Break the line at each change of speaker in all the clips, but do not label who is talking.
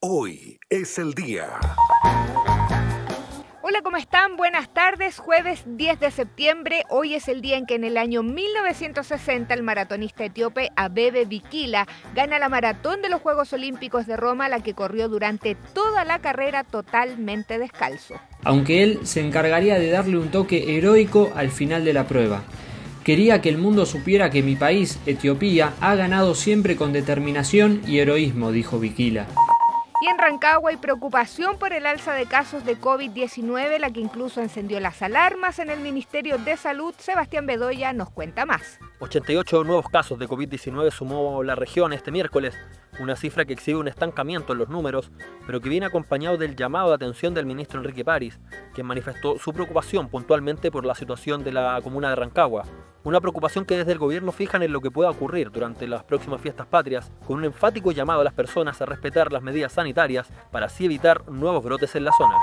Hoy es el día.
Hola, ¿cómo están? Buenas tardes. Jueves 10 de septiembre. Hoy es el día en que en el año 1960 el maratonista etíope Abebe Bikila gana la maratón de los Juegos Olímpicos de Roma, la que corrió durante toda la carrera totalmente descalzo.
Aunque él se encargaría de darle un toque heroico al final de la prueba. Quería que el mundo supiera que mi país, Etiopía, ha ganado siempre con determinación y heroísmo, dijo Bikila.
Y en Rancagua hay preocupación por el alza de casos de COVID-19, la que incluso encendió las alarmas en el Ministerio de Salud. Sebastián Bedoya nos cuenta más.
88 nuevos casos de COVID-19 sumó la región este miércoles, una cifra que exhibe un estancamiento en los números, pero que viene acompañado del llamado de atención del ministro Enrique París, quien manifestó su preocupación puntualmente por la situación de la comuna de Rancagua. Una preocupación que desde el gobierno fijan en lo que pueda ocurrir durante las próximas fiestas patrias, con un enfático llamado a las personas a respetar las medidas sanitarias para así evitar nuevos brotes en la zona.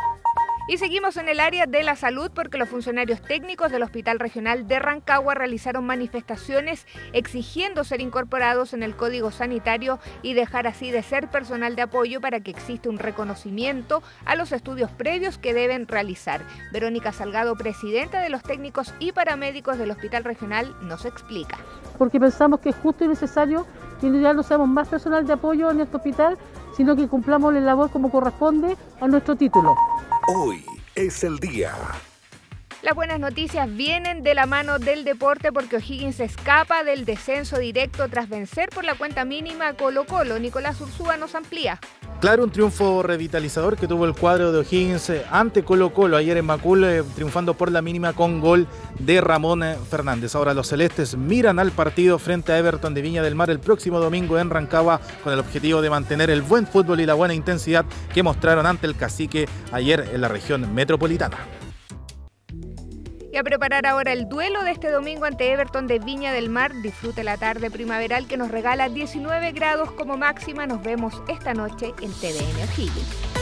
Y seguimos en el área de la salud porque los funcionarios técnicos del Hospital Regional de Rancagua realizaron manifestaciones exigiendo ser incorporados en el Código Sanitario y dejar así de ser personal de apoyo para que exista un reconocimiento a los estudios previos que deben realizar. Verónica Salgado, presidenta de los técnicos y paramédicos del Hospital Regional, nos explica.
Porque pensamos que es justo y necesario que ya no seamos más personal de apoyo en este hospital, sino que cumplamos la labor como corresponde a nuestro título.
Hoy es el día.
Las buenas noticias vienen de la mano del deporte porque O'Higgins escapa del descenso directo tras vencer por la cuenta mínima Colo Colo. Nicolás Ursúa nos amplía.
Claro, un triunfo revitalizador que tuvo el cuadro de O'Higgins ante Colo Colo ayer en Macul, eh, triunfando por la mínima con gol de Ramón eh, Fernández. Ahora los celestes miran al partido frente a Everton de Viña del Mar el próximo domingo en Rancagua con el objetivo de mantener el buen fútbol y la buena intensidad que mostraron ante el cacique ayer en la región metropolitana.
Y a preparar ahora el duelo de este domingo ante Everton de Viña del Mar. Disfrute la tarde primaveral que nos regala 19 grados como máxima. Nos vemos esta noche en TVN O'Higgins.